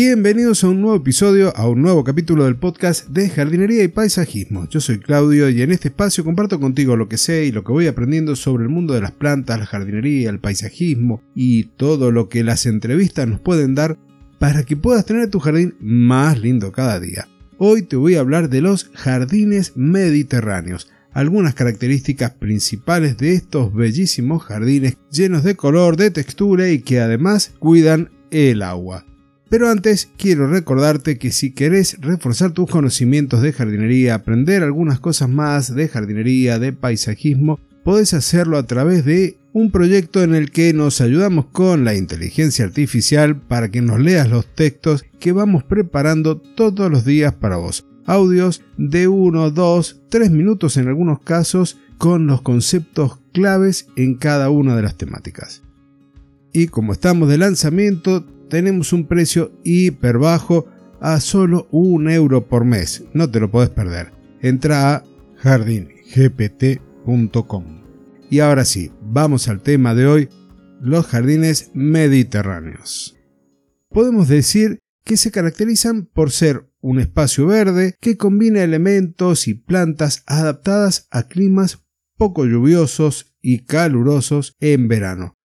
Bienvenidos a un nuevo episodio, a un nuevo capítulo del podcast de jardinería y paisajismo. Yo soy Claudio y en este espacio comparto contigo lo que sé y lo que voy aprendiendo sobre el mundo de las plantas, la jardinería, el paisajismo y todo lo que las entrevistas nos pueden dar para que puedas tener tu jardín más lindo cada día. Hoy te voy a hablar de los jardines mediterráneos, algunas características principales de estos bellísimos jardines llenos de color, de textura y que además cuidan el agua. Pero antes quiero recordarte que si querés reforzar tus conocimientos de jardinería, aprender algunas cosas más de jardinería, de paisajismo, podés hacerlo a través de un proyecto en el que nos ayudamos con la inteligencia artificial para que nos leas los textos que vamos preparando todos los días para vos. Audios de 1, 2, 3 minutos en algunos casos con los conceptos claves en cada una de las temáticas. Y como estamos de lanzamiento, tenemos un precio hiper bajo a solo un euro por mes. No te lo puedes perder. Entra a jardingpt.com. Y ahora sí, vamos al tema de hoy, los jardines mediterráneos. Podemos decir que se caracterizan por ser un espacio verde que combina elementos y plantas adaptadas a climas poco lluviosos y calurosos en verano,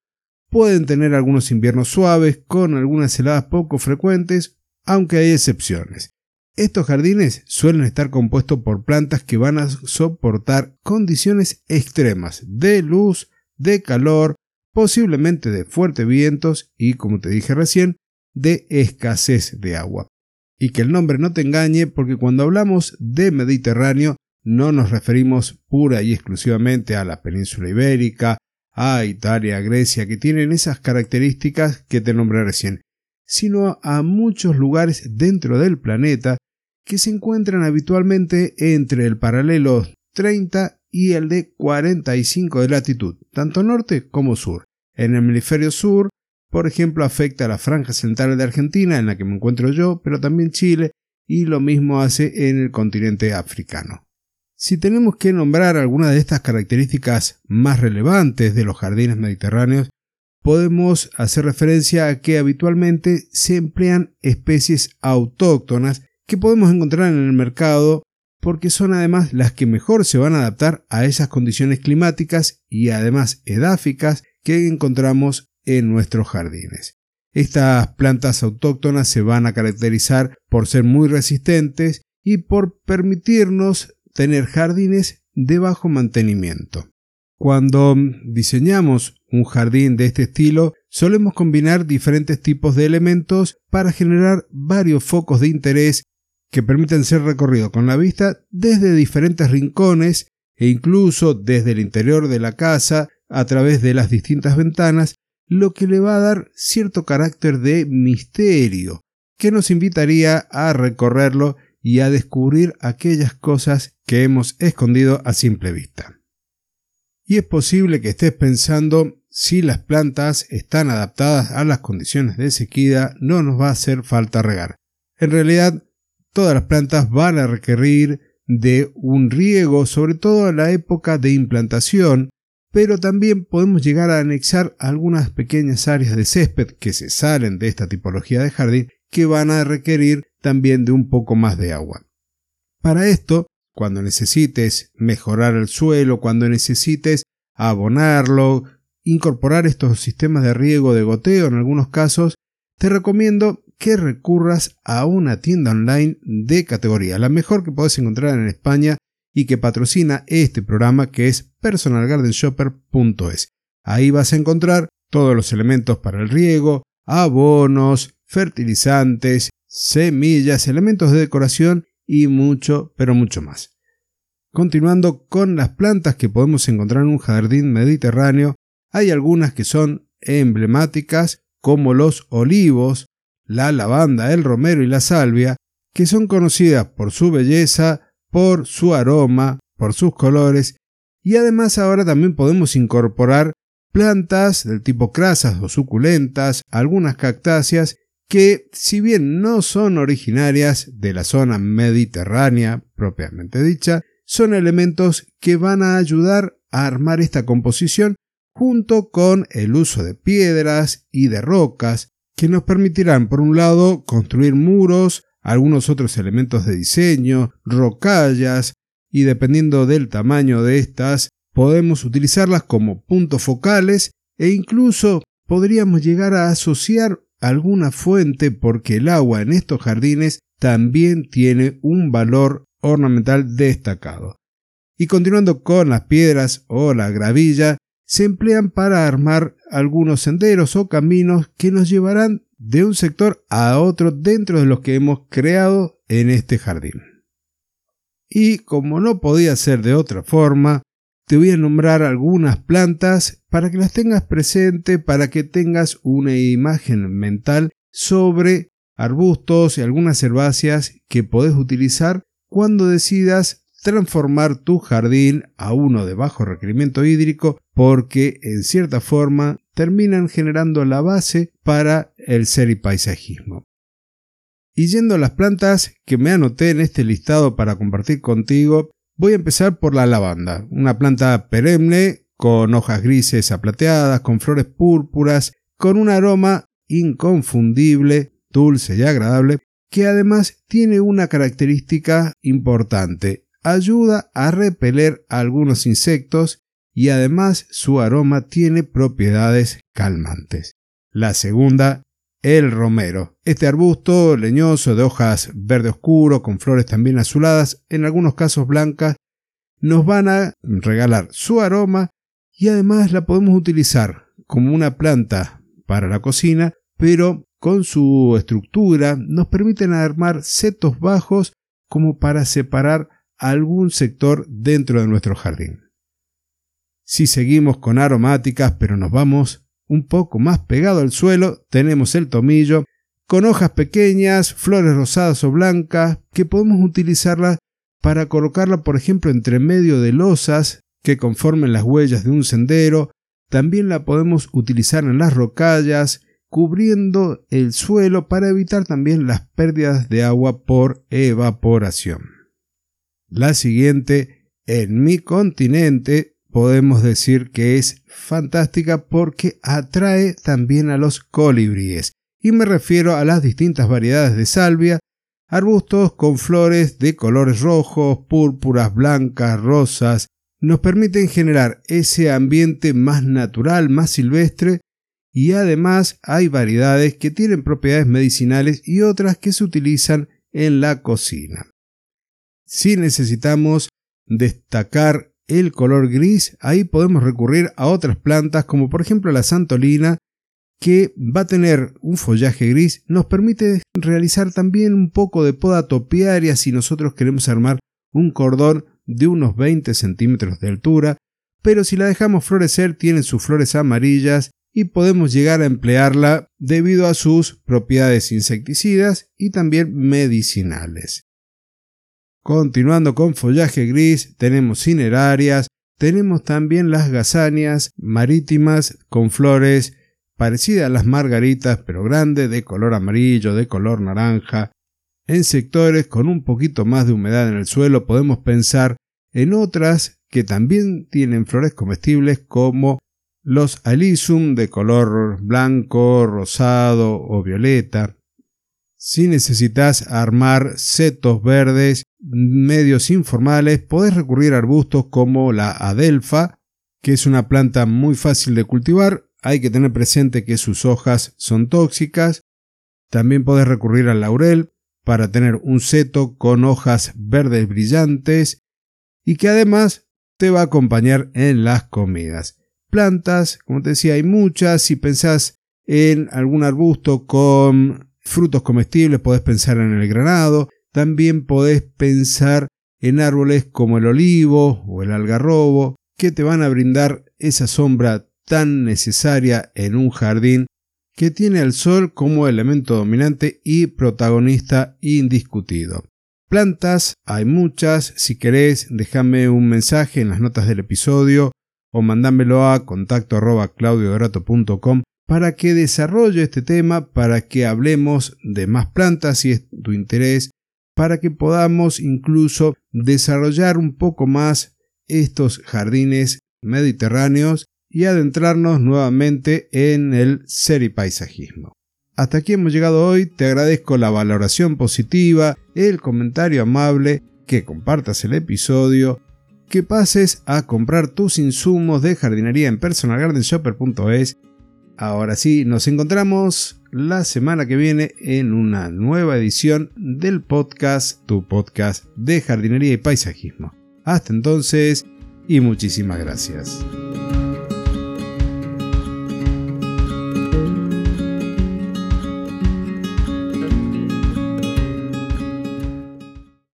Pueden tener algunos inviernos suaves con algunas heladas poco frecuentes, aunque hay excepciones. Estos jardines suelen estar compuestos por plantas que van a soportar condiciones extremas de luz, de calor, posiblemente de fuertes vientos y, como te dije recién, de escasez de agua. Y que el nombre no te engañe porque cuando hablamos de Mediterráneo no nos referimos pura y exclusivamente a la península ibérica, a Italia, Grecia, que tienen esas características que te nombré recién, sino a muchos lugares dentro del planeta que se encuentran habitualmente entre el paralelo 30 y el de 45 de latitud, tanto norte como sur. En el hemisferio sur, por ejemplo, afecta a la franja central de Argentina, en la que me encuentro yo, pero también Chile, y lo mismo hace en el continente africano. Si tenemos que nombrar algunas de estas características más relevantes de los jardines mediterráneos, podemos hacer referencia a que habitualmente se emplean especies autóctonas que podemos encontrar en el mercado porque son además las que mejor se van a adaptar a esas condiciones climáticas y además edáficas que encontramos en nuestros jardines. Estas plantas autóctonas se van a caracterizar por ser muy resistentes y por permitirnos tener jardines de bajo mantenimiento. Cuando diseñamos un jardín de este estilo, solemos combinar diferentes tipos de elementos para generar varios focos de interés que permiten ser recorridos con la vista desde diferentes rincones e incluso desde el interior de la casa a través de las distintas ventanas, lo que le va a dar cierto carácter de misterio que nos invitaría a recorrerlo y a descubrir aquellas cosas que hemos escondido a simple vista. Y es posible que estés pensando si las plantas están adaptadas a las condiciones de sequía no nos va a hacer falta regar. En realidad, todas las plantas van a requerir de un riego, sobre todo en la época de implantación, pero también podemos llegar a anexar algunas pequeñas áreas de césped que se salen de esta tipología de jardín que van a requerir también de un poco más de agua. Para esto, cuando necesites mejorar el suelo, cuando necesites abonarlo, incorporar estos sistemas de riego de goteo en algunos casos, te recomiendo que recurras a una tienda online de categoría, la mejor que puedes encontrar en España y que patrocina este programa que es personalgardenshopper.es. Ahí vas a encontrar todos los elementos para el riego, abonos, fertilizantes, semillas, elementos de decoración y mucho, pero mucho más. Continuando con las plantas que podemos encontrar en un jardín mediterráneo, hay algunas que son emblemáticas como los olivos, la lavanda, el romero y la salvia, que son conocidas por su belleza, por su aroma, por sus colores, y además ahora también podemos incorporar plantas del tipo crasas o suculentas, algunas cactáceas que si bien no son originarias de la zona mediterránea propiamente dicha, son elementos que van a ayudar a armar esta composición junto con el uso de piedras y de rocas, que nos permitirán, por un lado, construir muros, algunos otros elementos de diseño, rocallas, y dependiendo del tamaño de estas, podemos utilizarlas como puntos focales e incluso podríamos llegar a asociar alguna fuente porque el agua en estos jardines también tiene un valor ornamental destacado. Y continuando con las piedras o la gravilla, se emplean para armar algunos senderos o caminos que nos llevarán de un sector a otro dentro de los que hemos creado en este jardín. Y como no podía ser de otra forma, te voy a nombrar algunas plantas para que las tengas presente, para que tengas una imagen mental sobre arbustos y algunas herbáceas que podés utilizar cuando decidas transformar tu jardín a uno de bajo requerimiento hídrico porque en cierta forma terminan generando la base para el ser y paisajismo. Y yendo a las plantas que me anoté en este listado para compartir contigo, voy a empezar por la lavanda, una planta perenne con hojas grises aplateadas, con flores púrpuras, con un aroma inconfundible, dulce y agradable, que además tiene una característica importante, ayuda a repeler algunos insectos y además su aroma tiene propiedades calmantes. La segunda, el romero. Este arbusto leñoso de hojas verde oscuro con flores también azuladas, en algunos casos blancas, nos van a regalar su aroma y además la podemos utilizar como una planta para la cocina, pero con su estructura nos permiten armar setos bajos como para separar algún sector dentro de nuestro jardín. Si seguimos con aromáticas, pero nos vamos un poco más pegado al suelo, tenemos el tomillo, con hojas pequeñas, flores rosadas o blancas, que podemos utilizarla para colocarla, por ejemplo, entre medio de losas que conformen las huellas de un sendero. También la podemos utilizar en las rocallas, cubriendo el suelo para evitar también las pérdidas de agua por evaporación. La siguiente, en mi continente, podemos decir que es fantástica porque atrae también a los colibríes. Y me refiero a las distintas variedades de salvia, arbustos con flores de colores rojos, púrpuras, blancas, rosas, nos permiten generar ese ambiente más natural, más silvestre, y además hay variedades que tienen propiedades medicinales y otras que se utilizan en la cocina. Si necesitamos destacar el color gris, ahí podemos recurrir a otras plantas como por ejemplo la santolina, que va a tener un follaje gris, nos permite realizar también un poco de poda topiaria si nosotros queremos armar un cordón de unos 20 centímetros de altura, pero si la dejamos florecer tiene sus flores amarillas y podemos llegar a emplearla debido a sus propiedades insecticidas y también medicinales. Continuando con follaje gris, tenemos cinerarias, tenemos también las gazanias marítimas con flores parecidas a las margaritas pero grandes, de color amarillo, de color naranja. En sectores con un poquito más de humedad en el suelo podemos pensar en otras que también tienen flores comestibles como los alisum de color blanco, rosado o violeta. Si necesitas armar setos verdes, medios informales, podés recurrir a arbustos como la adelfa, que es una planta muy fácil de cultivar. Hay que tener presente que sus hojas son tóxicas. También podés recurrir al laurel para tener un seto con hojas verdes brillantes y que además te va a acompañar en las comidas. Plantas, como te decía, hay muchas. Si pensás en algún arbusto con frutos comestibles, podés pensar en el granado. También podés pensar en árboles como el olivo o el algarrobo, que te van a brindar esa sombra tan necesaria en un jardín que tiene al sol como elemento dominante y protagonista indiscutido. Plantas, hay muchas, si querés, déjame un mensaje en las notas del episodio o mandámelo a contacto arroba para que desarrolle este tema, para que hablemos de más plantas si es tu interés para que podamos incluso desarrollar un poco más estos jardines mediterráneos y adentrarnos nuevamente en el seripaisajismo. Hasta aquí hemos llegado hoy, te agradezco la valoración positiva, el comentario amable, que compartas el episodio, que pases a comprar tus insumos de jardinería en personalgardenshopper.es. Ahora sí, nos encontramos la semana que viene en una nueva edición del podcast, tu podcast de jardinería y paisajismo. Hasta entonces y muchísimas gracias.